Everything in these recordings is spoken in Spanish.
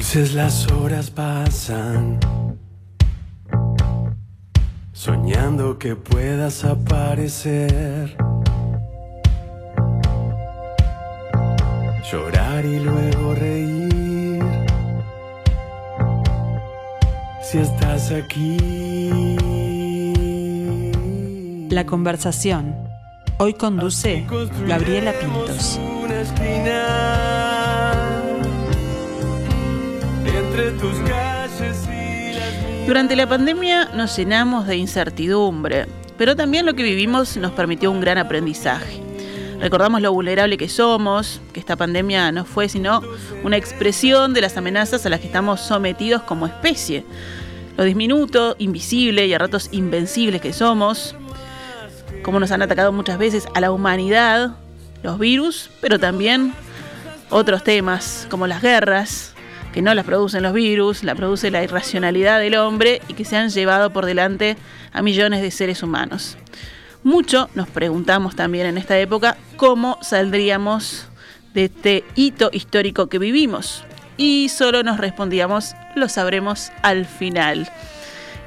Dulces las horas pasan, soñando que puedas aparecer. Llorar y luego reír. Si estás aquí. La conversación. Hoy conduce Gabriela Pintos. Una Durante la pandemia nos llenamos de incertidumbre, pero también lo que vivimos nos permitió un gran aprendizaje. Recordamos lo vulnerable que somos, que esta pandemia no fue sino una expresión de las amenazas a las que estamos sometidos como especie. Lo diminuto, invisible y a ratos invencibles que somos, como nos han atacado muchas veces a la humanidad, los virus, pero también otros temas como las guerras, que no las producen los virus, la produce la irracionalidad del hombre y que se han llevado por delante a millones de seres humanos. Mucho nos preguntamos también en esta época cómo saldríamos de este hito histórico que vivimos. Y solo nos respondíamos, lo sabremos al final.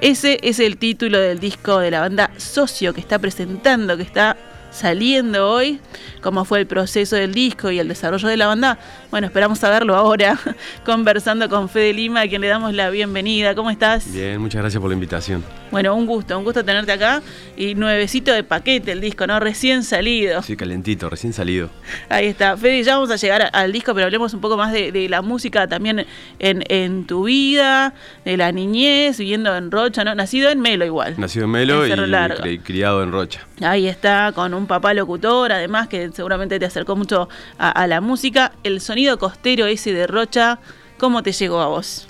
Ese es el título del disco de la banda Socio que está presentando, que está saliendo hoy, cómo fue el proceso del disco y el desarrollo de la banda. Bueno, esperamos saberlo ahora, conversando con Fede Lima, a quien le damos la bienvenida. ¿Cómo estás? Bien, muchas gracias por la invitación. Bueno, un gusto, un gusto tenerte acá. Y nuevecito de paquete el disco, ¿no? Recién salido. Sí, calentito, recién salido. Ahí está. Fede, ya vamos a llegar al disco, pero hablemos un poco más de, de la música también en, en tu vida, de la niñez, viviendo en Rocha, ¿no? Nacido en Melo igual. Nacido en Melo En y criado en Rocha. Ahí está, con un papá locutor, además, que seguramente te acercó mucho a, a la música. El sonido costero ese de Rocha, ¿cómo te llegó a vos?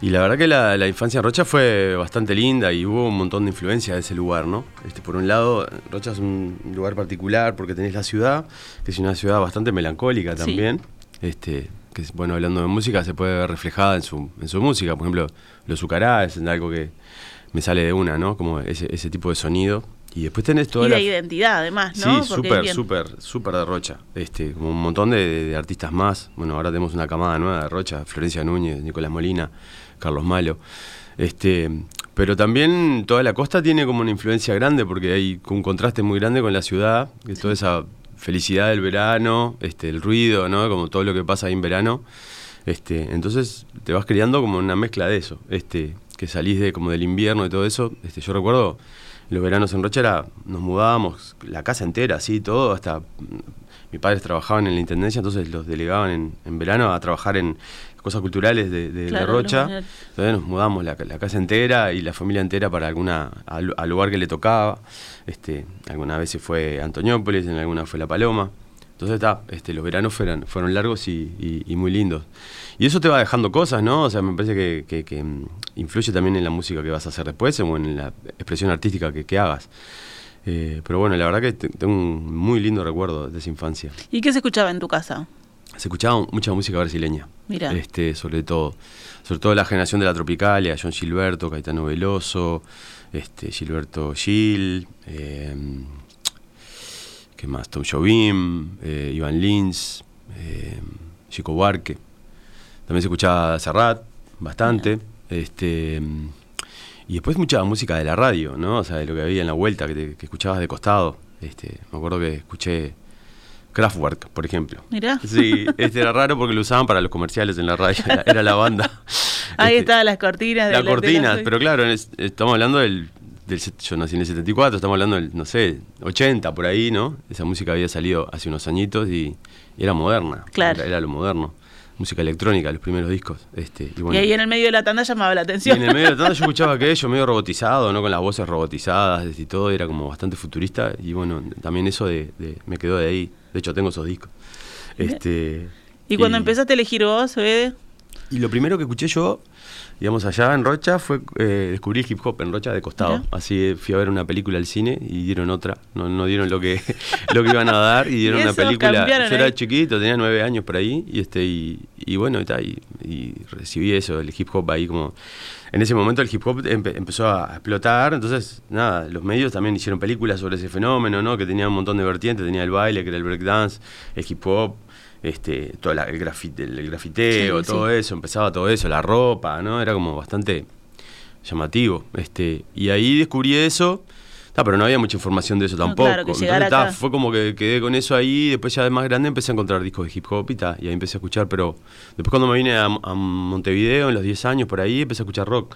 Y la verdad que la, la infancia en Rocha fue bastante linda y hubo un montón de influencia de ese lugar, ¿no? Este, por un lado, Rocha es un lugar particular porque tenés la ciudad, que es una ciudad bastante melancólica Sí. también. Este, que bueno, hablando de música, se puede ver reflejada en su, en su música. Por ejemplo, los Zucará es algo que me sale de una, ¿no? Como ese, ese tipo de sonido. Y después tenés toda Y la... de identidad, además, ¿no? Sí, súper, súper, súper de Rocha. Este, como un montón de, de artistas más. Bueno, ahora tenemos una camada nueva de Rocha, Florencia Núñez, Nicolás Molina, Carlos Malo. Este, pero también toda la costa tiene como una influencia grande porque hay un contraste muy grande con la ciudad, que toda esa felicidad del verano, este, el ruido, ¿no? Como todo lo que pasa ahí en verano. Este, entonces te vas creando como una mezcla de eso, este, que salís de como del invierno y todo eso. Este, yo recuerdo los veranos en Rocha era, nos mudábamos, la casa entera, así, todo, hasta mis padres trabajaban en la intendencia, entonces los delegaban en, en verano a trabajar en cosas culturales de, de- de Claro, Rocha. Entonces nos mudamos la, la casa entera y la familia entera para alguna al, al lugar que le tocaba. Este, alguna vez se fue a Antoñópolis, en alguna fue La Paloma. Entonces está, este, los veranos fueron, fueron largos y, y- y muy lindos. Y eso te va dejando cosas, ¿no? O sea, me parece que, que- que, mm, influye también en la música que vas a hacer después o en la expresión artística que, que hagas. Eh, pero bueno, la verdad que te- tengo un muy lindo recuerdo de esa infancia. ¿Y qué se escuchaba en tu casa? Se escuchaba mucha música brasileña. Mirá. Este, sobre todo. Sobre todo la generación de la Tropicalia, John Gilberto, Caetano Veloso, este, Gilberto Gil, eh, ¿qué más? Tom Jobim, eh, Iván Lins, eh, Chico Buarque. También se escuchaba Serrat, bastante. Este, y después mucha música de la radio, ¿no? O sea, de lo que había en la vuelta, que, te- que escuchabas de costado. Este, me acuerdo que escuché Kraftwerk, por ejemplo. Mirá. Sí, este era raro porque lo usaban para los comerciales en la radio, era, era la banda. Ahí Este, estaban las cortinas. de La de cortina, las- pero claro, es- estamos hablando del, del Yo nací en el 74, estamos hablando del, no sé, 80 por ahí, ¿no? Esa música había salido hace unos añitos y, y era moderna. Claro. Era, era lo moderno. Música electrónica, los primeros discos. Este, y, bueno, Y ahí en el medio de la tanda llamaba la y atención. en el medio de tanto yo escuchaba aquello medio robotizado, ¿no? Con las voces robotizadas y todo, era como bastante futurista. Y bueno, también eso de, de- me quedó de ahí. De hecho, tengo esos discos. Este, y cuando empezaste a elegir vos, Fede, Y lo primero que escuché yo, digamos, allá en Rocha, fue eh, descubrí hip hop en Rocha de costado. Así eh, fui a ver una película al cine y dieron otra. No, no dieron lo que, lo que iban a dar y dieron Y una película. Yo era ahí. chiquito, tenía nueve años por ahí, y este, y, y bueno, y, tal, y, y recibí eso, el hip hop ahí como. En ese momento el hip hop empe- empezó a explotar, entonces, nada, los medios también hicieron películas sobre ese fenómeno, ¿no? Que tenía un montón de vertientes, tenía el baile, que era el breakdance, el hip hop, este, todo la- el, grafite, el grafiteo, Sí, todo sí. eso, empezaba todo eso, la ropa, ¿no? Era como bastante llamativo. Este, y ahí descubrí eso. Ta, pero no había mucha información de eso No, tampoco. claro, Entonces, ta, fue como que quedé con eso ahí. Después, ya de más grande, empecé a encontrar discos de hip hop y, ta, y ahí empecé a escuchar. Pero después, cuando me vine a, a Montevideo, en los 10 años por ahí, empecé a escuchar rock.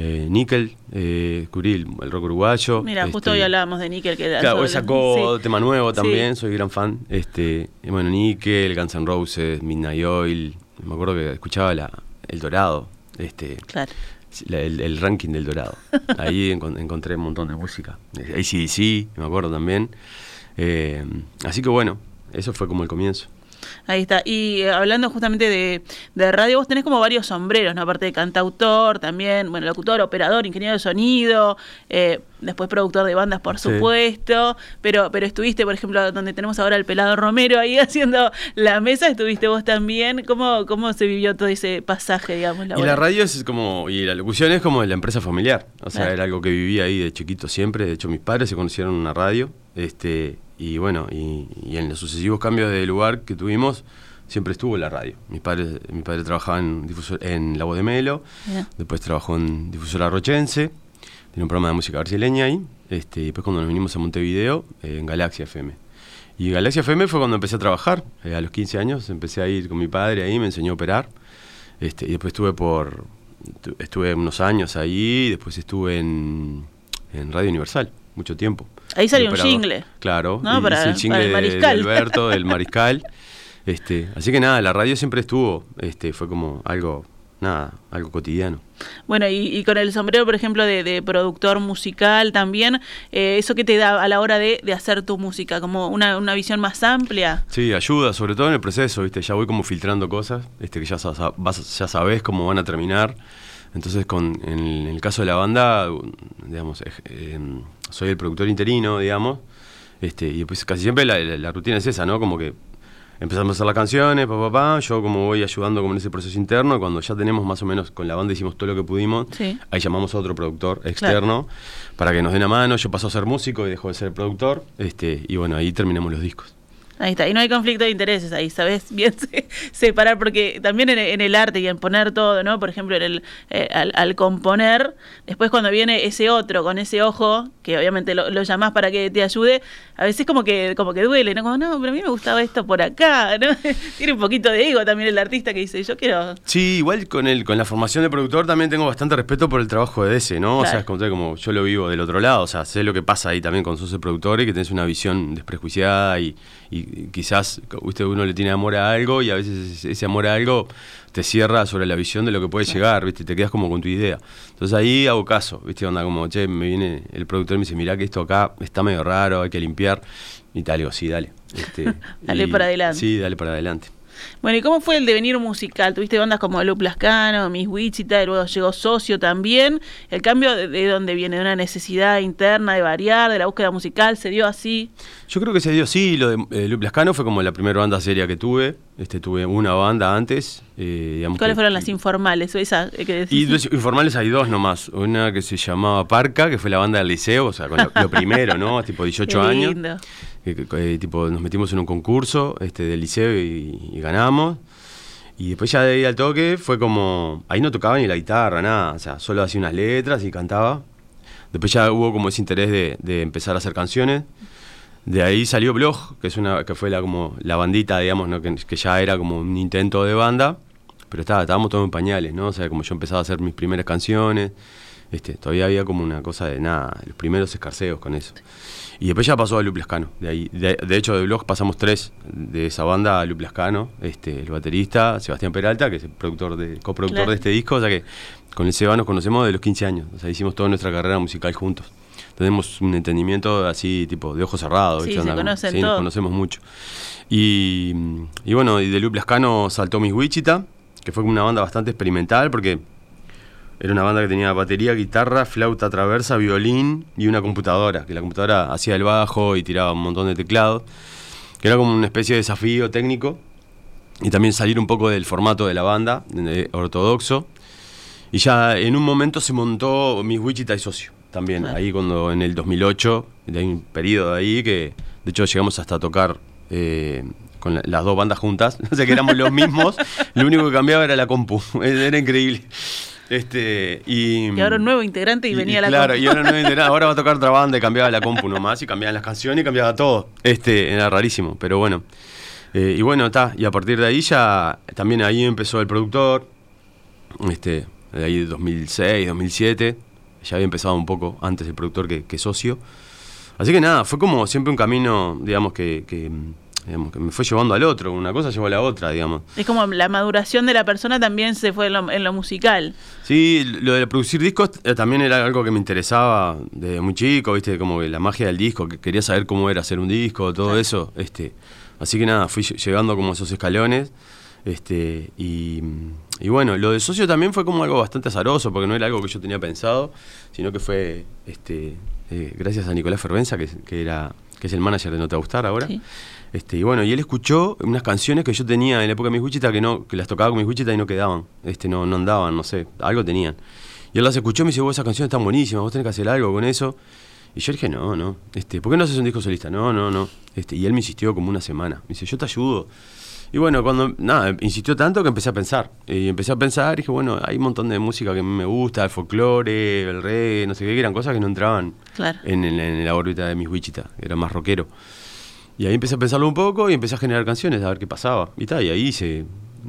Eh, Nickel, eh, descubrí el, rock uruguayo. Mira, justo este, hoy hablábamos de Nickel. Que Claro, hoy sí. sacó tema nuevo Sí. también, soy gran fan. Este, bueno, Nickel, Guns N' Roses, Midnight Oil. Me acuerdo que escuchaba la, El Dorado, este, Claro. la- el, el ranking del Dorado. Ahí encon- encontré un montón de música. ACDC, me acuerdo también. Eh, así que bueno, eso fue como el comienzo. Ahí está. Y eh, hablando justamente de, de radio, vos tenés como varios sombreros, ¿no? Aparte de cantautor, también, bueno, locutor, operador, ingeniero de sonido, eh, después productor de bandas, por Sí. supuesto. Pero, pero estuviste, por ejemplo, donde tenemos ahora el pelado Romero ahí haciendo la mesa, estuviste vos también. ¿Cómo, cómo se vivió todo ese pasaje, digamos? Y la radio es como, y la locución es como la empresa familiar. O sea, Claro. era algo que vivía ahí de chiquito siempre. De hecho, mis padres se conocieron en una radio. Este, y bueno, y, y en los sucesivos cambios de lugar que tuvimos, siempre estuvo la radio. Mis padres, mi padre trabajaba en, difusor- en La Voz de Melo, después trabajó en Difusora Rochense, tiene un programa de música brasileña ahí. Este, y después cuando nos vinimos a Montevideo, eh, en Galaxia FM. Y Galaxia FM fue cuando empecé a trabajar. Eh, a los 15 años empecé a ir con mi padre ahí, me enseñó a operar. Este, y después estuve por tu- estuve unos años ahí, y después estuve en, en Radio Universal, mucho tiempo. Ahí salió un jingle. Claro, ¿No? Para- el jingle para el de- de, Mariscal. Alberto, del Mariscal. Este, así que nada, la radio siempre estuvo, este, fue como algo, nada, algo cotidiano. Bueno, y, y con el sombrero, por ejemplo, de, de productor musical también, eh, ¿eso qué te da a la hora de, de hacer tu música? ¿Como una, una visión más amplia? Sí, ayuda, sobre todo en el proceso, ¿viste? Ya voy como filtrando cosas, este, que ya, vas- ya sabes cómo van a terminar. Entonces, con, en, el caso de la banda, digamos, em, soy el productor interino, digamos, este, y pues casi siempre la, la- la rutina es esa, ¿no? Como que empezamos a hacer las canciones, papá, pa, yo como voy ayudando como en ese proceso interno, cuando ya tenemos más o menos, con la banda hicimos todo lo que pudimos, Sí. ahí llamamos a otro productor externo para que nos den a mano, yo paso a ser músico y dejo de ser productor, este, y bueno, ahí terminamos los discos. Ahí está, y no hay conflicto de intereses ahí, ¿sabes? Bien se- separar, porque también en, en el arte y en poner todo, ¿no? Por ejemplo, en el, eh, al, al componer, después cuando viene ese otro con ese ojo, que obviamente lo, lo llamás para que te ayude, a veces como que como que duele, ¿no? Como, no, pero a mí me gustaba esto por acá, ¿no? Tiene un poquito de ego también el artista que dice, yo quiero... Sí, igual con el con la formación de productor también tengo bastante respeto por el trabajo de ese, ¿no? O sea, es como, como yo lo vivo del otro lado, o sea, sé lo que pasa ahí también con sos el productor y que tenés una visión desprejuiciada y, y quizás usted uno le tiene amor a algo y a veces ese amor a algo te cierra sobre la visión de lo que puede llegar, ¿viste? Te quedas como con tu idea. Entonces ahí hago caso, ¿viste? Onda como, che, me viene el productor y me dice, mirá que esto acá está medio raro, hay que limpiar. Y tal, digo, sí, dale. Este, Dale y- para adelante. Sí, dale para adelante. Bueno, ¿y cómo fue el devenir musical? Tuviste bandas como Lup Lascano, Miss Wichita, y luego llegó Socio también. ¿El cambio de, de dónde viene? ¿De una necesidad interna de variar, de la búsqueda musical? ¿Se dio así? Yo creo que se dio, sí, lo de eh, Lascano fue como la primera banda seria que tuve. Este, tuve una banda antes. eh, digamos ¿Cuáles que- fueron las informales? Esa eh, que decís? Y informales hay dos nomás. Una que se llamaba Parca, que fue la banda del liceo, o sea, con lo, lo primero, ¿no? Tipo 18 Qué años. lindo. Eh, tipo, nos metimos en un concurso este, del liceo y, y ganamos. Y después ya de ahí al toque fue como... Ahí no tocaba ni la guitarra, nada. O sea, solo hacía unas letras y cantaba. Después ya hubo como ese interés de, de empezar a hacer canciones. De ahí salió Blog, que es una que fue la como la bandita, digamos, ¿no? que, que ya era como un intento de banda, pero estaba, estábamos todos en pañales, ¿no? O sea, como yo empezaba a hacer mis primeras canciones, este, todavía había como una cosa de nada, los primeros escarceos con eso. Y después ya pasó a Lupe Lascano. De, ahí, de, de hecho, de Blog pasamos tres de esa banda a Lupe Lascano, este, el baterista, Sebastián Peralta, que es el productor de, coproductor Claro. de este disco, o sea que con el Seba nos conocemos de los 15 años, o sea, hicimos toda nuestra carrera musical juntos. Tenemos un entendimiento así, tipo, de ojos cerrados. Sí, se Onda como- conocen sí, nos conocemos mucho. Y, y bueno, y de Lupe Lascano saltó Miss Wichita, que fue como una banda bastante experimental, porque era una banda que tenía batería, guitarra, flauta traversa, violín y una computadora, que la computadora hacía el bajo y tiraba un montón de teclados, que era como una especie de desafío técnico y también salir un poco del formato de la banda, de- ortodoxo. Y ya en un momento se montó Miss Wichita y Socio, también, Claro. ahí cuando en el 2008, hay un periodo ahí que de hecho llegamos hasta a tocar eh, con la- las dos bandas juntas, o sea que éramos los mismos, lo único que cambiaba era la compu, era increíble. Este, y, Y ahora un nuevo integrante y, venía la Claro, compu. y ahora no entendía nada, ahora va a tocar otra banda y cambiaba la compu nomás, y cambiaban las canciones y cambiaba todo. Este, era rarísimo, pero bueno. Eh, y bueno, está, y a partir de ahí ya, también ahí empezó el productor, este, de ahí de 2006, 2007, ya había empezado un poco antes el productor que, que socio. Así que nada, fue como siempre un camino, digamos, que, que, digamos, que me fue llevando al otro, una cosa llevó a la otra, digamos. Es como la maduración de la persona también se fue en lo, en lo musical. Sí, lo de producir discos eh, también era algo que me interesaba desde muy chico, viste, como que la magia del disco, que quería saber cómo era hacer un disco, todo eso, este, así que nada, fui lle- llegando como a esos escalones, este, y, y bueno, lo de socio también fue como algo bastante azaroso, porque no era algo que yo tenía pensado, sino que fue, este, eh, gracias a Nicolás Fervenza, que, es- que era, que es el manager de No Te Va a Gustar ahora. Sí. Este, y bueno, y él escuchó unas canciones que yo tenía en la época de mis Wichita que no, que las tocaba con mis Wichita y no quedaban, este, no, no andaban, no sé, algo tenían. Y él las escuchó y me dice, vos esas canciones están buenísimas, vos tenés que hacer algo con eso. Y yo dije, no, no, este, ¿por qué no haces un disco solista? No, no, no. Este, y él me insistió como una semana. Me dice, yo te ayudo. Y bueno, cuando, nada, insistió tanto que empecé a pensar. Y empecé a pensar y dije, bueno, hay un montón de música que me gusta, el folclore, el reggae, no sé qué, que eran cosas que no entraban Claro. en, en- en la órbita de mis Wichita, era más rockero. Y ahí empecé a pensarlo un poco y empecé a generar canciones, a ver qué pasaba. Y tal, y ahí hice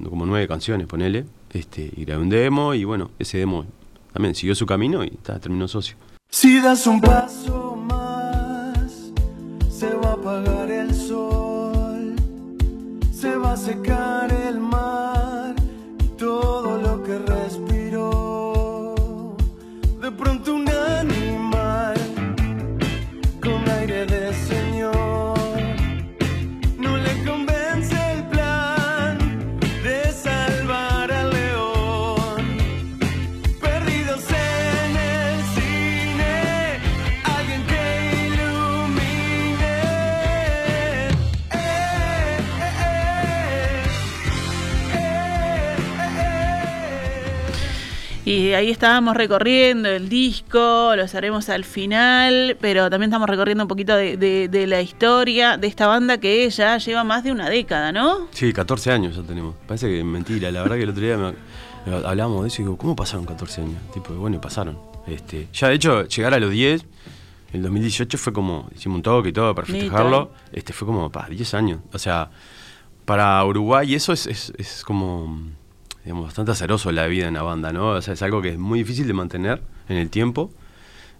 como nueve canciones, ponele, este, y un demo, y bueno, ese demo también siguió su camino y terminó socio. Si das un paso más, se va a apagar el sol, se va a secar Y ahí estábamos recorriendo el disco, los haremos al final, pero también estamos recorriendo un poquito de, de- de la historia de esta banda que ya lleva más de una década, ¿no? Sí, 14 años ya tenemos. Parece que es mentira, la verdad que el otro día me- hablábamos de eso y digo, ¿cómo pasaron 14 años? Tipo, bueno, pasaron. Este, ya de hecho, llegar a los 10, el 2018 fue como, hicimos un toque y todo para Listo. festejarlo, este fue como, pa, 10 años. O sea, para Uruguay eso es, es, es como, digamos, bastante azaroso la vida en la banda, ¿no? O sea, es algo que es muy difícil de mantener en el tiempo.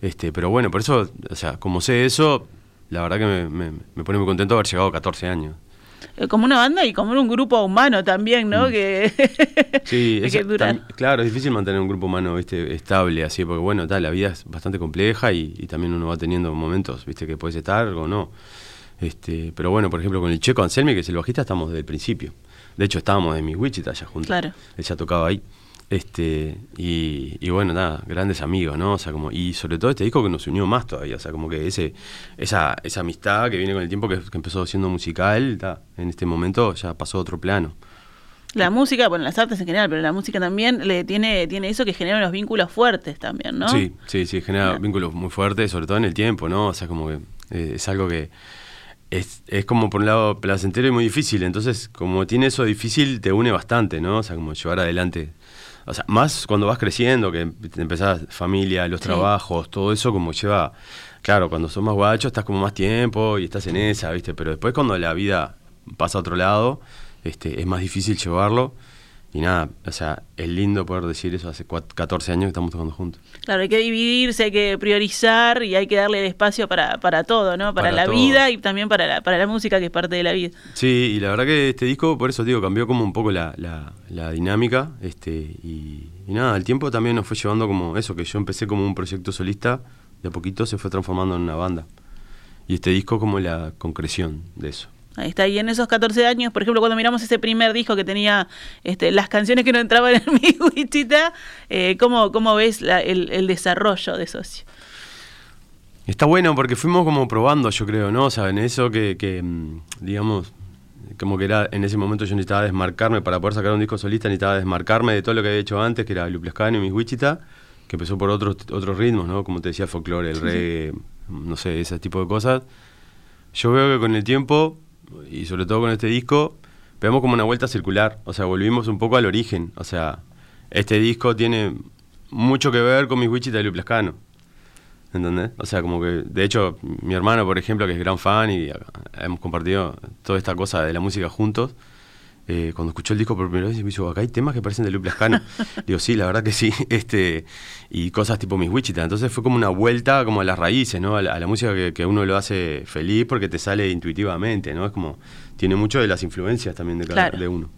Este, pero bueno, por eso, o sea, como sé eso, la verdad que me, me- me pone muy contento haber llegado a 14 años. Eh, Como una banda y como un grupo humano también, ¿no? Que, Mm. Sí, hay es, que tam- claro, es difícil mantener un grupo humano ¿viste? estable así, porque bueno, tal, la vida es bastante compleja y, y también uno va teniendo momentos, viste, que puedes estar o no. Este, pero bueno, por ejemplo, con el Checo Anselmi, que es el bajista, estamos desde el principio. De hecho, estábamos de mis Wichita ya juntos. Claro. Él ya tocaba ahí. Este, y, y bueno, nada, grandes amigos, ¿no? O sea, como, y sobre todo este disco que nos unió más todavía, o sea, como que ese, esa, esa amistad que viene con el tiempo que, que empezó siendo musical, ta, en este momento ya pasó a otro plano. La música, bueno, las artes en general, pero la música también le tiene, tiene eso que genera unos vínculos fuertes también, ¿no? Sí, sí, sí, genera vínculos muy fuertes, sobre todo en el tiempo, ¿no? O sea, como que eh, es algo que es, es como por un lado placentero y muy difícil, entonces como tiene eso difícil te une bastante, ¿no? O sea, como llevar adelante, o sea, más cuando vas creciendo, que te empezás familia, los Sí. trabajos, todo eso como lleva, claro, cuando sos más guacho estás como más tiempo y estás en esa, ¿viste? Pero después cuando la vida pasa a otro lado, este, es más difícil llevarlo. Y nada, o sea, es lindo poder decir eso hace cuat- 14 años que estamos tocando juntos. Claro, hay que dividirse, hay que priorizar y hay que darle el espacio para, para todo, ¿no? Para, Para la todo. vida y también para la, para la música que es parte de la vida. Sí, y la verdad que este disco, por eso digo, cambió como un poco la, la- la dinámica. Este, y, y nada, el tiempo también nos fue llevando como eso, que yo empecé como un proyecto solista, de a poquito se fue transformando en una banda. Y este disco como la concreción de eso. Está, y en esos 14 años, por ejemplo, cuando miramos ese primer disco que tenía este, las canciones que no entraban en mi Wichita, eh, ¿cómo, ¿cómo ves la- el, el desarrollo de Socio? Está bueno porque fuimos como probando, yo creo, ¿no? O sea, en eso que, que, mm, digamos, como que era, en ese momento yo necesitaba desmarcarme, para poder sacar un disco solista necesitaba desmarcarme de todo lo que había hecho antes, que era Luplescano y Mis Wichita, que empezó por otros otros ritmos, ¿no? Como te decía, folclore, el reggae, no sé, ese tipo de cosas. Yo veo que con el tiempo y sobre todo con este disco, pegamos como una vuelta circular, o sea, volvimos un poco al origen, o sea, este disco tiene mucho que ver con mis Wichita de Luplascano. ¿Entendés? O sea, como que, de hecho, mi hermano, por ejemplo, que es gran fan y hemos compartido toda esta cosa de la música juntos, eh, cuando escuchó el disco por primera vez me dijo, acá hay temas que parecen de Lupe Lascano. Digo, sí, la verdad que sí. este Y cosas tipo mis Wichita. Entonces fue como una vuelta como a las raíces, ¿no? A la, música que, que, uno lo hace feliz porque te sale intuitivamente, ¿no? Es como, tiene mucho de las influencias también de cada de uno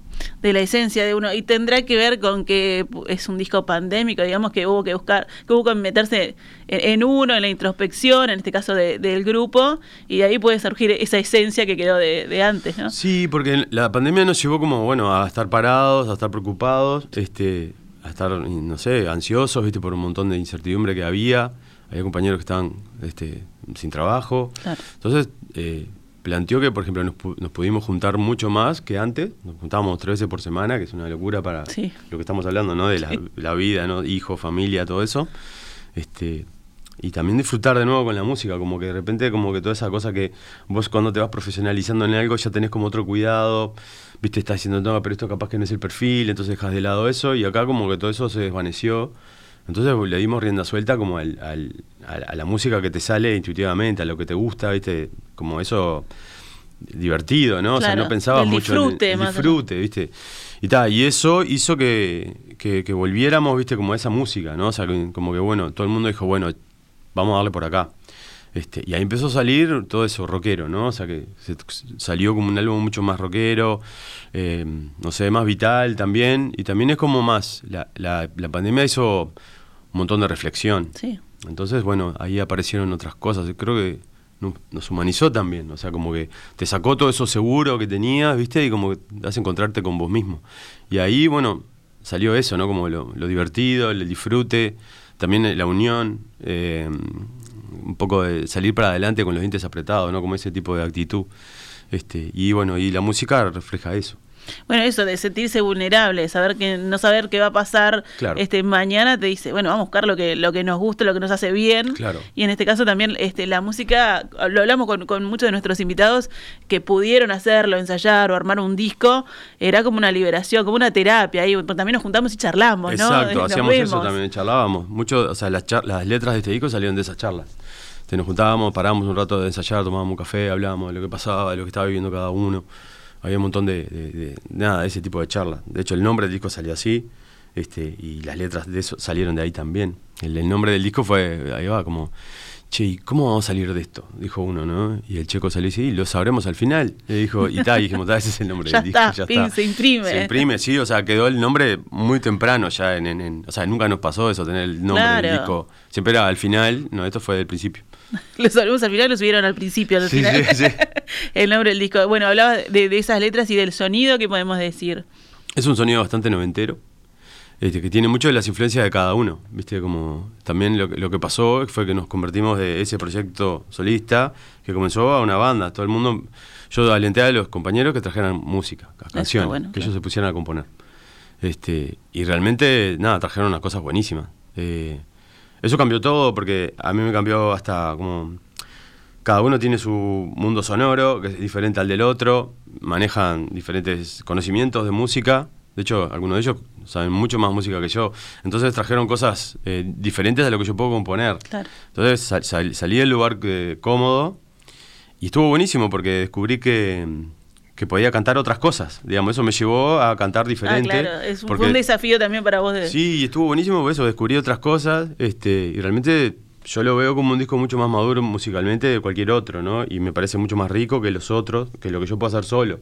de la esencia de uno y tendrá que ver con que es un disco pandémico, digamos que hubo que buscar, que hubo que meterse en, uno, en la introspección, en este caso del grupo, y de ahí puede surgir esa esencia que quedó de, antes, ¿no? Sí, porque la pandemia nos llevó como, bueno, a estar parados, a estar preocupados, este, a estar, no sé, ansiosos, viste, por un montón de incertidumbre que había. Había compañeros que estaban este, sin trabajo. Entonces, eh, planteó que, por ejemplo, nos, pudimos juntar mucho más que antes. Nos juntábamos tres veces por semana, que es una locura para lo que estamos hablando, ¿no? De la, vida, ¿no? Hijo, familia, todo eso. Este, y también disfrutar de nuevo con la música, como que de repente, como que toda esa cosa que vos cuando te vas profesionalizando en algo ya tenés como otro cuidado, viste, estás diciendo, no, pero esto capaz que no es el perfil, entonces dejas de lado eso, y acá como que todo eso se desvaneció. Entonces le dimos rienda suelta como al, a la música que te sale intuitivamente, a lo que te gusta, ¿viste? Como eso divertido, ¿no? o sea, no pensaba mucho en el, disfrute, ¿viste? Y tal, y eso hizo que, que, volviéramos, ¿viste? Como a esa música, ¿no? O sea, como que bueno, todo el mundo dijo, bueno, vamos a darle por acá. Este, y ahí empezó a salir todo eso rockero, ¿no? O sea que salió como un álbum mucho más rockero, eh, no sé, más vital también. Y también es como más, la, la, la pandemia hizo un montón de reflexión. Sí. Entonces, bueno, ahí aparecieron otras cosas. Creo que nos humanizó también, o sea, como que te sacó todo eso seguro que tenías, ¿viste? Y como que hace encontrarte con vos mismo. Y ahí, bueno, salió eso, ¿no? Como lo, divertido, el disfrute, también la unión, eh, un poco de salir para adelante con los dientes apretados, ¿no? Como ese tipo de actitud. Este, y bueno, y la música refleja eso. Bueno, eso de sentirse vulnerable, saber que no saber qué va a pasar este mañana te dice, bueno, vamos a buscar lo que lo que nos gusta, lo que nos hace bien. Y en este caso también este la música, lo hablamos con, con muchos de nuestros invitados que pudieron hacerlo, ensayar o armar un disco, era como una liberación, como una terapia, y también nos juntamos y charlamos, ¿no? Exacto, hacíamos eso también, charlábamos. Mucho, o sea, las, las letras de este disco salieron de esas charlas. Este, nos juntábamos, parábamos un rato de ensayar, tomábamos café, hablábamos de lo que pasaba, de lo que estaba viviendo cada uno había un montón de, de, nada, ese tipo de charlas. De hecho, el nombre del disco salió así, este, y las letras de eso salieron de ahí también. El, nombre del disco fue, ahí va, como, che, ¿y cómo vamos a salir de esto? Dijo uno, ¿no? Y el checo salió y sí, lo sabremos al final. Le dijo, y tal, y dijimos, ese es el nombre del disco. ya está, se imprime. Se imprime, sí, o sea, quedó el nombre muy temprano ya, en, en, o sea, nunca nos pasó eso, tener el nombre del disco. Siempre era al final, no, esto fue del principio. Los álbumes al final los subieron al principio, al final. el nombre del disco. Bueno, hablaba de, esas letras y del sonido, ¿qué podemos decir? Es un sonido bastante noventero, este, que tiene mucho de las influencias de cada uno. Viste, como también lo, lo, que pasó fue que nos convertimos de ese proyecto solista que comenzó a una banda. Todo el mundo, yo alenté a los compañeros que trajeran música, canciones, que ellos se pusieran a componer. Este, y realmente, nada, trajeron unas cosas buenísimas. Eh, eso cambió todo porque a mí me cambió hasta como... Cada uno tiene su mundo sonoro, que es diferente al del otro, manejan diferentes conocimientos de música. De hecho, algunos de ellos saben mucho más música que yo. Entonces trajeron cosas eh, diferentes de lo que yo puedo componer. Entonces salí del lugar eh, cómodo y estuvo buenísimo porque descubrí que que podía cantar otras cosas. Digamos, eso me llevó a cantar diferente. Ah, claro, es un, desafío también para vos. De... Sí, estuvo buenísimo por eso, descubrí otras cosas este, y realmente yo lo veo como un disco mucho más maduro musicalmente de cualquier otro, ¿no? Y me parece mucho más rico que los otros, que lo que yo puedo hacer solo.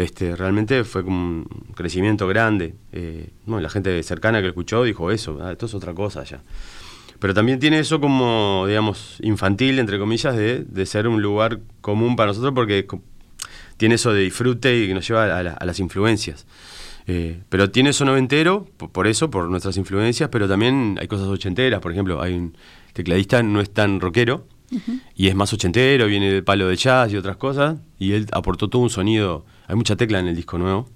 Este, realmente fue como un crecimiento grande. Eh, la gente cercana que escuchó dijo eso, ah, esto es otra cosa ya. Pero también tiene eso como, digamos, infantil, entre comillas, de, de ser un lugar común para nosotros porque tiene eso de disfrute y que nos lleva a, las influencias. Eh, pero tiene eso noventero, por, eso, por nuestras influencias, pero también hay cosas ochenteras. Por ejemplo, hay un tecladista no es tan rockero y es más ochentero, viene del palo de jazz y otras cosas, y él aportó todo un sonido. Hay mucha tecla en el disco nuevo,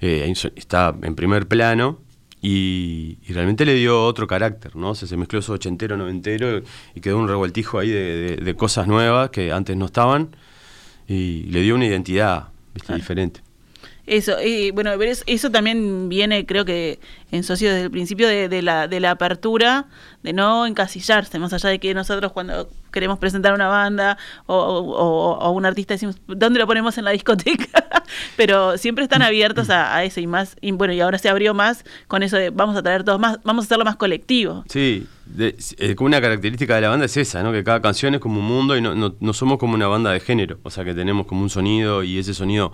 eh, está en primer plano. Y, realmente le dio otro carácter, ¿no? Se, se mezcló eso ochentero, noventero y quedó un revueltijo ahí de cosas nuevas que antes no estaban y le dio una identidad ¿viste? diferente. Eso, y bueno, eso también viene, creo que en socio desde el principio de, la, de la apertura, de no encasillarse, más allá de que nosotros cuando queremos presentar una banda o, un artista decimos, ¿dónde lo ponemos en la discoteca? Pero siempre están abiertos a, eso y más, y bueno, y ahora se abrió más con eso de vamos a traer todos más, vamos a hacerlo más colectivo. Sí, eh, como una característica de la banda es esa, ¿no? Que cada canción es como un mundo y no, no somos como una banda de género, o sea que tenemos como un sonido y ese sonido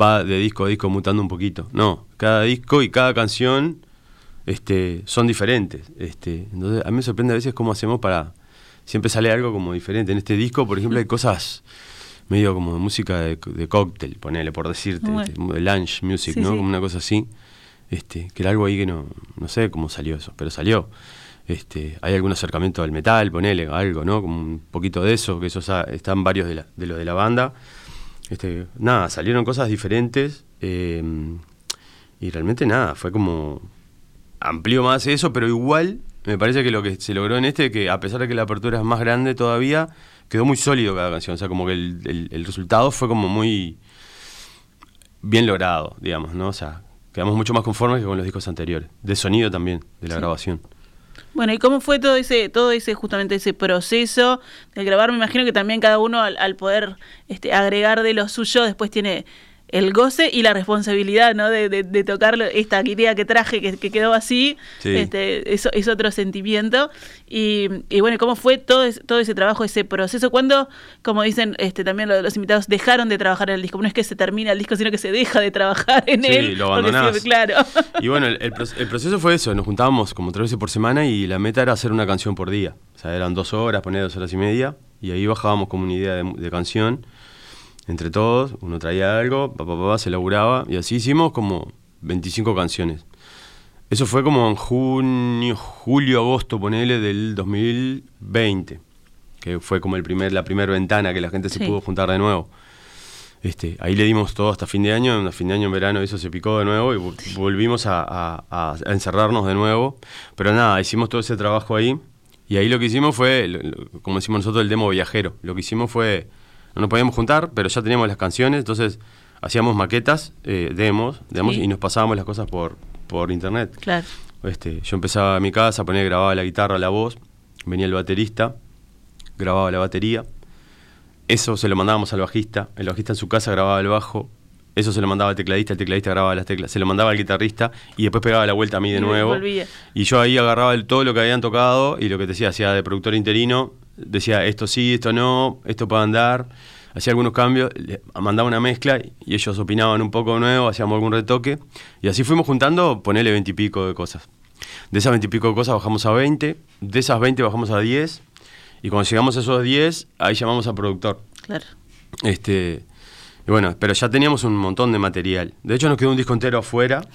va de disco a disco mutando un poquito. No, cada disco y cada canción este, son diferentes. Este, entonces, a mí me sorprende a veces cómo hacemos para. Siempre sale algo como diferente. En este disco, por ejemplo, hay cosas medio como de música de, cóctel, ponele, por decirte, este, de lunch music, ¿no? Como una cosa así. Este, que era algo ahí que no, no sé cómo salió eso, pero salió. Este, hay algún acercamiento al metal, ponele, algo, ¿no? Como un poquito de eso, que eso están varios de, la, de lo de la banda. Este, nada, salieron cosas diferentes em, y realmente nada, fue como amplió más eso, pero igual me parece que lo que se logró en este, que a pesar de que la apertura es más grande todavía, quedó muy sólido cada canción, o sea, como que el, resultado fue como muy bien logrado, digamos, ¿no? O sea, quedamos mucho más conformes que con los discos anteriores, de sonido también, de la grabación. Bueno, ¿y cómo fue todo ese, todo ese, justamente ese proceso de grabar? Me imagino que también cada uno al, al poder este, agregar de lo suyo después tiene el goce y la responsabilidad, ¿no? De, de, tocar esta idea que traje, que, quedó así, este, eso es otro sentimiento. Y, bueno, ¿cómo fue todo, todo ese trabajo, ese proceso? ¿Cuándo, como dicen este, también los, invitados, dejaron de trabajar en el disco? No es que se termina el disco, sino que se deja de trabajar en él. Lo abandonás. claro. Y bueno, el, proceso fue eso, nos juntábamos como tres veces por semana y la meta era hacer una canción por día. O sea, eran dos horas, poner dos horas y media, y ahí bajábamos como una idea de canción entre todos, uno traía algo, papá, papá, se laburaba, y así hicimos como 25 canciones. Eso fue como en junio, julio, agosto, ponele, del 2020, que fue como el primer, la primera ventana que la gente se pudo juntar de nuevo. Este, ahí le dimos todo hasta fin de año, en fin de año en verano eso se picó de nuevo y volvimos a, encerrarnos de nuevo. Pero nada, hicimos todo ese trabajo ahí y ahí lo que hicimos fue, como decimos nosotros, el demo viajero. Lo que hicimos fue no nos podíamos juntar, pero ya teníamos las canciones, entonces hacíamos maquetas, eh, demos, demos y nos pasábamos las cosas por, por internet. Claro. Este, yo empezaba a mi casa, ponía, grababa la guitarra, la voz, venía el baterista, grababa la batería, eso se lo mandábamos al bajista, el bajista en su casa grababa el bajo, eso se lo mandaba al tecladista, el tecladista grababa las teclas, se lo mandaba al guitarrista y después pegaba la vuelta a mí de nuevo. Y yo ahí agarraba todo lo que habían tocado y lo que te decía, hacía de productor interino, decía esto sí, esto no, esto puede andar, hacía algunos cambios, mandaba una mezcla y ellos opinaban un poco nuevo, hacíamos algún retoque y así fuimos juntando, ponele veintipico de cosas. De esas veintipico de cosas bajamos a 20, de esas 20 bajamos a 10 y cuando llegamos a esos 10, ahí llamamos al productor. Claro. Este, y bueno, pero ya teníamos un montón de material. De hecho nos quedó un disco entero afuera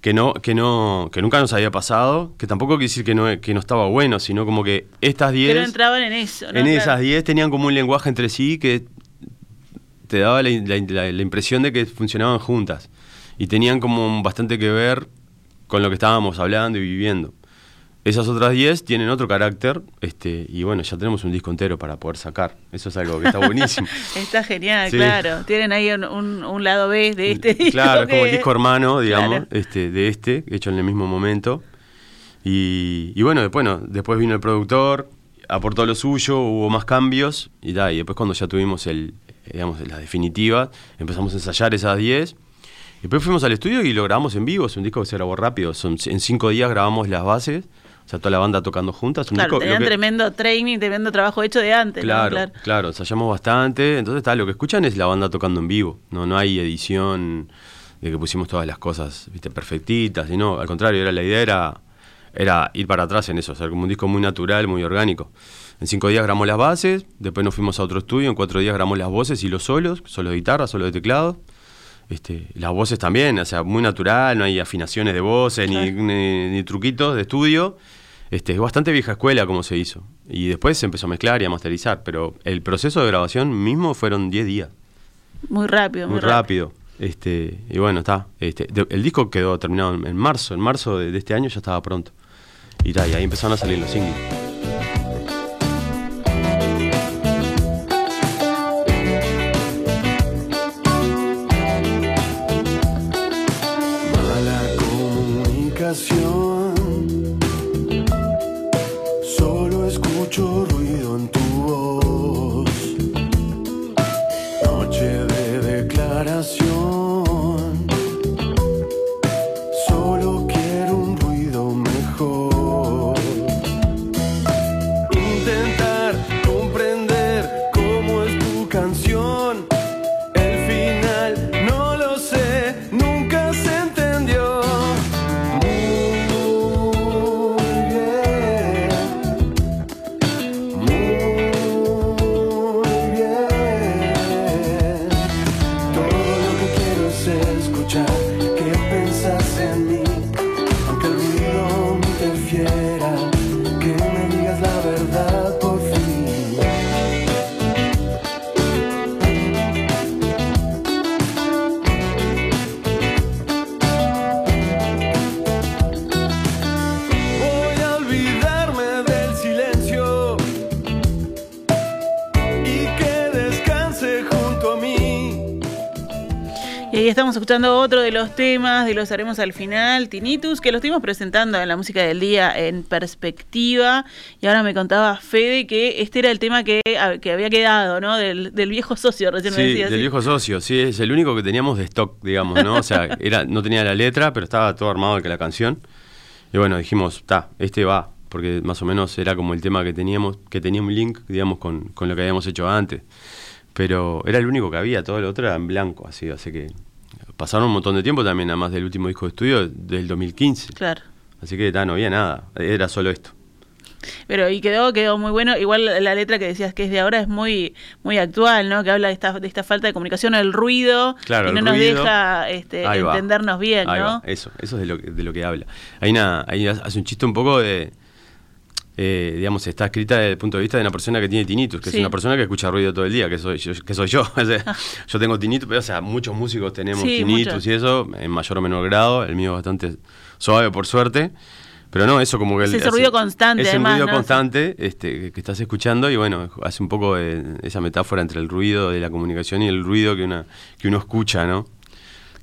que no, que no, que nunca nos había pasado, que tampoco quiere decir que no, que no estaba bueno, sino como que estas 10... Pero entraban en eso, En esas 10 tenían como un lenguaje entre sí que te daba la, la, impresión de que funcionaban juntas. Y tenían como bastante que ver con lo que estábamos hablando y viviendo. Esas otras 10 tienen otro carácter este, y bueno, ya tenemos un disco entero para poder sacar. Eso es algo que está buenísimo. está genial, claro. Tienen ahí un, lado B de este disco. Claro, es como el disco hermano, digamos, este, de este, hecho en el mismo momento. Y, bueno, después, después vino el productor, aportó lo suyo, hubo más cambios y, da, y después cuando ya tuvimos el, digamos, las definitivas, empezamos a ensayar esas 10. Después fuimos al estudio y lo grabamos en vivo, es un disco que se grabó rápido, Son, en cinco días grabamos las bases o sea, toda la banda tocando juntas. claro, tenían tremendo training, tremendo trabajo hecho de antes. Claro, claro, claro, ensayamos bastante. Entonces, está, lo que escuchan es la banda tocando en vivo. No, no hay edición de que pusimos todas las cosas viste, perfectitas. Y no, al contrario, era, la idea era, era ir para atrás en eso, o sea, como un disco muy natural, muy orgánico. En cinco días grabamos las bases, después nos fuimos a otro estudio, en cuatro días grabamos las voces y los solos, solo de guitarra, solo de teclado. Este, las voces también, o sea, muy natural, no hay afinaciones de voces ni, ni, truquitos de estudio. Este, es bastante vieja escuela como se hizo. Y después se empezó a mezclar y a masterizar, pero el proceso de grabación mismo fueron 10 días. Muy rápido, muy, rápido. Este, y bueno, está. Este, el disco quedó terminado en, marzo. En marzo de, este año ya estaba pronto. Y, y ahí empezaron a salir los singles. Y estamos escuchando otro de los temas de los haremos al final, Tinnitus, que lo estuvimos presentando en la música del día en perspectiva. Y ahora me contaba Fede que este era el tema que, que había quedado, ¿no? Del, del viejo socio, recién me Sí, decías. del viejo socio, sí, es el único que teníamos de stock, digamos, ¿no? O sea, era, no tenía la letra, pero estaba todo armado que la canción. Y bueno, dijimos, está, este va, porque más o menos era como el tema que teníamos, que tenía un link, digamos, con, con lo que habíamos hecho antes. Pero era el único que había, todo lo otro era en blanco, así, así que pasaron un montón de tiempo también, además del último disco de estudio del 2015. Claro. Así que ta, no había nada, era solo esto. Pero y quedó, quedó muy bueno. Igual la letra que decías que es de ahora es muy, muy actual, ¿no? Que habla de esta, de esta falta de comunicación, el ruido, Claro, y no nos ruido. deja este, entendernos bien, Ahí ¿no? va, Eso, eso es de lo, que- de lo que habla. Hay una, ahí hace un chiste un poco de, eh, digamos, está escrita desde el punto de vista de una persona que tiene tinnitus, que Sí. es una persona que escucha ruido todo el día, que soy yo. Que soy yo. O sea, yo tengo tinnitus, pero o sea, muchos músicos tenemos Sí, tinnitus muchos. y eso, en mayor o menor grado. El mío es bastante suave, por suerte. Pero no, eso como que... Es el- ese ruido constante, Es además, un ruido ¿no? constante este, que- que estás escuchando y bueno, hace un poco de esa metáfora entre el ruido de la comunicación y el ruido que, una, que uno escucha, ¿no?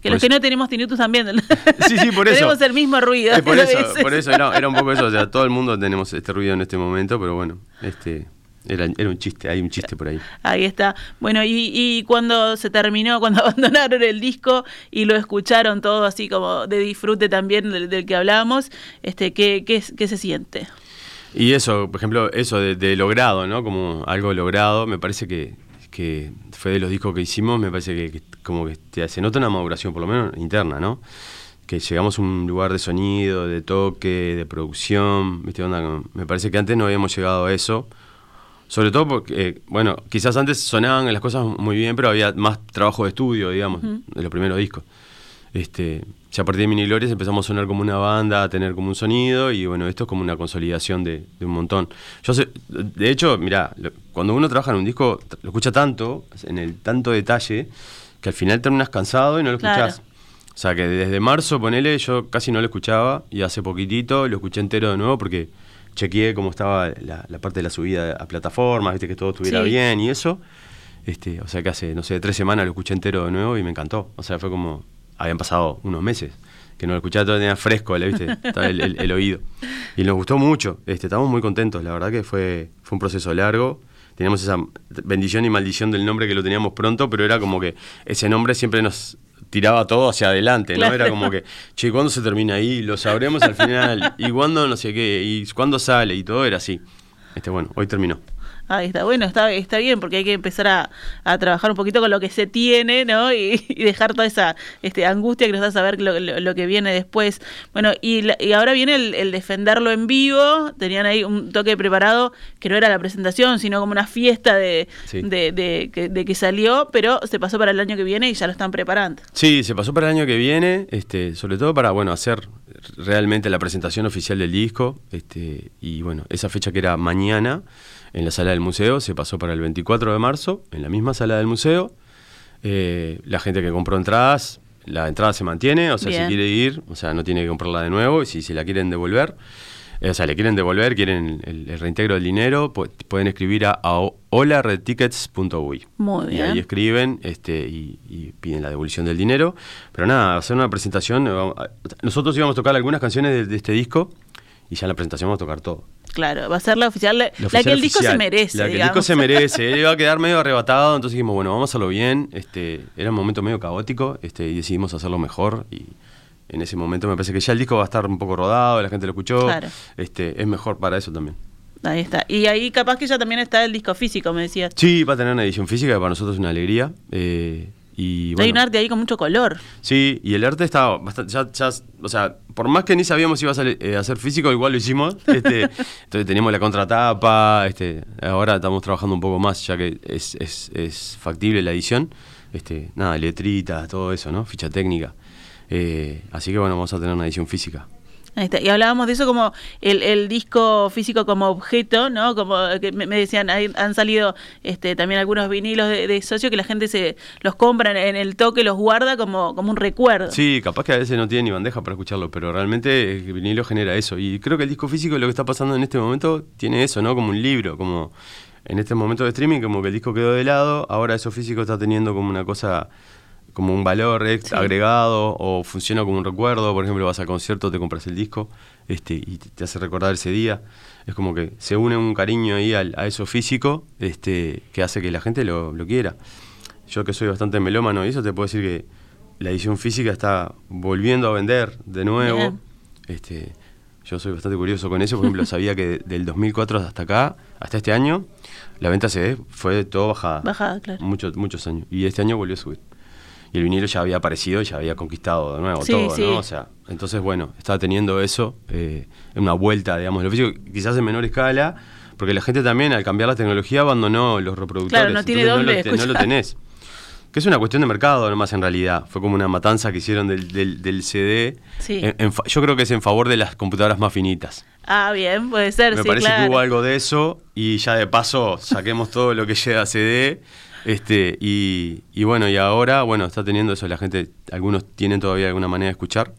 Que Por los que eso- no tenemos tinnitus también. Sí, sí, por eso. tenemos el mismo ruido. Eh, por eso, veces. por eso era, era un poco eso. O sea, todo el mundo tenemos este ruido en este momento, pero bueno, este era, era un chiste, hay un chiste por ahí. Ahí está. Bueno, y, y cuando se terminó, cuando abandonaron el disco y lo escucharon todo así como de disfrute también del, del que hablamos, este, ¿qué, qué, qué se siente? Y eso, por ejemplo, eso de, de logrado, ¿no? Como algo logrado, me parece que, que fue de los discos que hicimos, me parece que, que como que te- se nota una maduración, por lo menos interna, ¿no? Que llegamos a un lugar de sonido, de toque, de producción, ¿viste? Onda, me parece que antes no habíamos llegado a eso. Sobre todo porque, eh, bueno, quizás antes sonaban las cosas muy bien, pero había más trabajo de estudio, digamos, de los primeros discos. Este, ya a partir de Mini Glorias empezamos a sonar como una banda, a tener como un sonido, y bueno, esto es como una consolidación de, de un montón. Yo sé, de hecho, mira, cuando uno trabaja en un disco, lo escucha tanto, en el tanto detalle, que al final terminas cansado y no lo Claro. escuchás. O sea que desde marzo, ponele, yo casi no lo escuchaba, y hace poquitito lo escuché entero de nuevo porque chequeé cómo estaba la, la parte de la subida a plataformas, viste que todo estuviera Sí. bien y eso. Este, o sea que hace, no sé, tres semanas lo escuché entero de nuevo y me encantó. O sea, fue como, habían pasado unos meses que no lo escuchaba, todo tenía fresco, ¿le ¿viste? El- el oído. Y nos gustó mucho, este, estamos muy contentos, la verdad que fue, fue un proceso largo. Teníamos esa bendición y maldición del nombre que lo teníamos pronto, pero era como que ese nombre siempre nos tiraba todo hacia adelante, ¿no? Era como que, che, ¿cuándo se termina ahí? Lo sabremos al final. ¿Y cuándo no sé qué? ¿Y cuándo sale? Y todo era así. Este, bueno, hoy terminó. Ahí está, bueno, está, está bien porque hay que empezar a, a trabajar un poquito con lo que se tiene, ¿no? Y, y dejar toda esa este, angustia que nos da saber lo, lo- lo que viene después. Bueno, y, la- y ahora viene el, el defenderlo en vivo. Tenían ahí un toque preparado que no era la presentación, sino como una fiesta de, Sí. de, de que, de que salió, pero se pasó para el año que viene y ya lo están preparando. Sí, se pasó para el año que viene, este, sobre todo para bueno hacer realmente la presentación oficial del disco. Este, y bueno, esa fecha que era mañana en la sala del museo se pasó para el 24 de marzo, en la misma sala del museo. Eh, la gente que compró entradas, la entrada se mantiene, o sea, Bien. si quiere ir, o sea, no tiene que comprarla de nuevo, y si se la quieren devolver. Eh, o sea, le quieren devolver, quieren el, el reintegro del dinero, pu- pueden escribir a, a holaredtickets.uy. Muy Y bien. ahí escriben este, y, y piden la devolución del dinero. Pero nada, hacer una presentación. eh, Nosotros íbamos a tocar algunas canciones de, de este disco y ya en la presentación vamos a tocar todo. Claro, va a ser la oficial, la, La la oficial que el disco se merece. La que el disco se merece. Él iba a quedar medio arrebatado, entonces dijimos, bueno, vamos a hacerlo bien. Este, era un momento medio caótico este, y decidimos hacerlo mejor. Y en ese momento me parece que ya el disco va a estar un poco rodado, la gente lo escuchó. Claro. Este, es mejor para eso también. Ahí está. Y ahí capaz que ya también está el disco físico, me decías. Sí, va a tener una edición física que para nosotros es una alegría. eh, y Hay un arte ahí con mucho color. Sí, y el arte está bastante. Ya, ya- o sea, por más que ni sabíamos si iba a, eh, a ser físico, igual lo hicimos. Este, entonces teníamos la contratapa. Este, ahora estamos trabajando un poco más, ya que es, es, es factible la edición. Este, nada, letritas, todo eso, ¿no? Ficha técnica. Eh, así que bueno, vamos a tener una edición física. Ahí está. Y hablábamos de eso como el, el disco físico como objeto, ¿no? Como que me, decían, hay- han salido este, también algunos vinilos de, de socio que la gente se los compra en, en el toque, los guarda como, como un recuerdo. Sí, capaz que a veces no tiene ni bandeja para escucharlo, pero realmente el vinilo genera eso. Y creo que el disco físico, lo que está pasando en este momento, tiene eso, ¿no? Como un libro, como en este momento de streaming, como que el disco quedó de lado, ahora eso físico está teniendo como una cosa, como un valor Sí. agregado, o funciona como un recuerdo, por ejemplo, vas al concierto, te compras el disco, este, y te, hace recordar ese día. Es como que se une un cariño ahí al- a eso físico, este, que hace que la gente lo, lo quiera. Yo que soy bastante melómano y eso te puedo decir que la edición física está volviendo a vender de nuevo. Bien. Este, yo soy bastante curioso con eso, por ejemplo, sabía que de- del 2004 hasta acá, hasta este año, la venta CD fue todo bajada. Bajada, claro. Muchos, muchos años. Y este año volvió a subir. Y el vinilo ya había aparecido y ya había conquistado de nuevo Sí, todo, sí. ¿no? O sea, entonces, bueno, estaba teniendo eso, eh, una vuelta, digamos, lo físico, quizás en menor escala, porque la gente también, al cambiar la tecnología, abandonó los reproductores. Claro, no tiene entonces dónde lo te- no lo tenés. Que es una cuestión de mercado nomás en realidad. Fue como una matanza que hicieron del, del, del CD. Sí. En- en fa- yo creo que es en favor de las computadoras más finitas. Ah, bien, puede ser, Me sí, parece claro. que hubo algo de eso y ya de paso saquemos todo lo que llega a CD. Este, y, y bueno, y ahora, bueno, está teniendo eso. La gente, algunos tienen todavía alguna manera de escuchar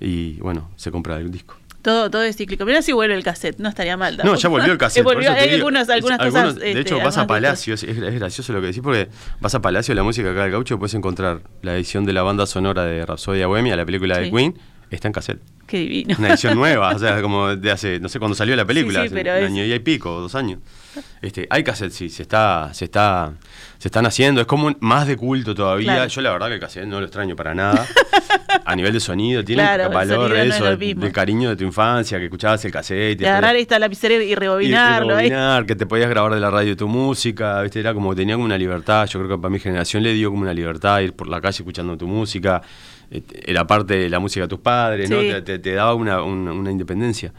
y bueno, se compra el disco. Todo, todo es cíclico. Mira si vuelve el cassette, no estaría mal. No, ya volvió el cassette. Volvió- hay digo. algunas, algunas Algunos- cosas. De este, hecho, vas a Palacio, es, es gracioso lo que decís, porque vas a Palacio, la música acá del gaucho, puedes encontrar la edición de la banda sonora de Rapsodia Bohemia, la película Sí. de Queen, está en cassette. Esto. Qué divino. Una edición nueva, o sea, como de hace, no sé cuándo salió la película, Sí, sí, hace pero un es- año y pico, dos años. Este, hay cassette, sí, se está, se está, se están haciendo, es como un- más de culto todavía. Claro. Yo la verdad que el cassette no lo extraño para nada. A nivel de sonido, tiene Claro, valor no es eso, del, del cariño de tu infancia, que escuchabas el cassette. De agarrar esta lapicera y y- y rebobinarlo. rebobinar, que te podías grabar de la radio tu música, ¿viste? Era como tenía como una libertad. Yo creo que para mi generación le dio como una libertad ir por la calle escuchando tu música. Eh, Era parte de la música de tus padres, ¿no? Te, te- te daba una, una- una independencia.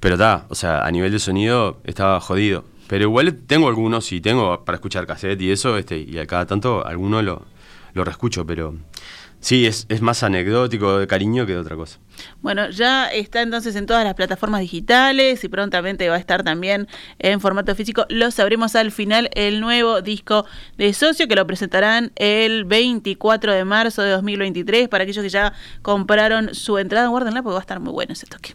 Pero está, o sea, a nivel de sonido estaba jodido. Pero igual tengo algunos y tengo para escuchar cassette y eso, este, y a cada tanto alguno lo, lo reescucho, pero sí, es, es más anecdótico de cariño que de otra cosa. Bueno, ya está entonces en todas las plataformas digitales y prontamente va a estar también en formato físico. Lo sabremos al final, el nuevo disco de Socio que lo presentarán el 24 de marzo de 2023 para aquellos que ya compraron su entrada. Guárdenla porque va a estar muy bueno ese toque.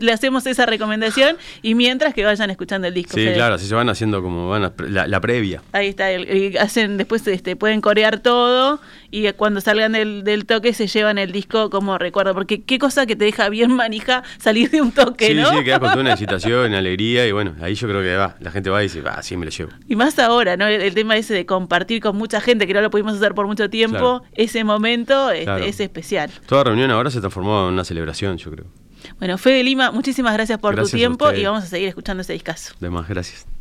Le, hacemos esa recomendación y mientras que vayan escuchando el disco. Sí, Fede. claro, así se van haciendo como van a- la, la previa. Ahí está, y hacen después este, pueden corear todo y cuando salgan del, del toque se llevan el disco como recuerdo, porque qué cosa que te deja bien manija salir de un toque, Sí, ¿no? sí, quedas con toda una excitación, alegría y bueno, ahí yo creo que va, la gente va y dice, va, sí me lo llevo. Y más ahora, ¿no? El, el tema ese de compartir con mucha gente, que no lo pudimos hacer por mucho tiempo, Claro. ese momento Claro. es especial. Toda reunión ahora se transformó en una celebración, yo creo. Bueno, Fede Lima, muchísimas gracias por Gracias tu tiempo y vamos a seguir escuchando ese discazo. Además, gracias.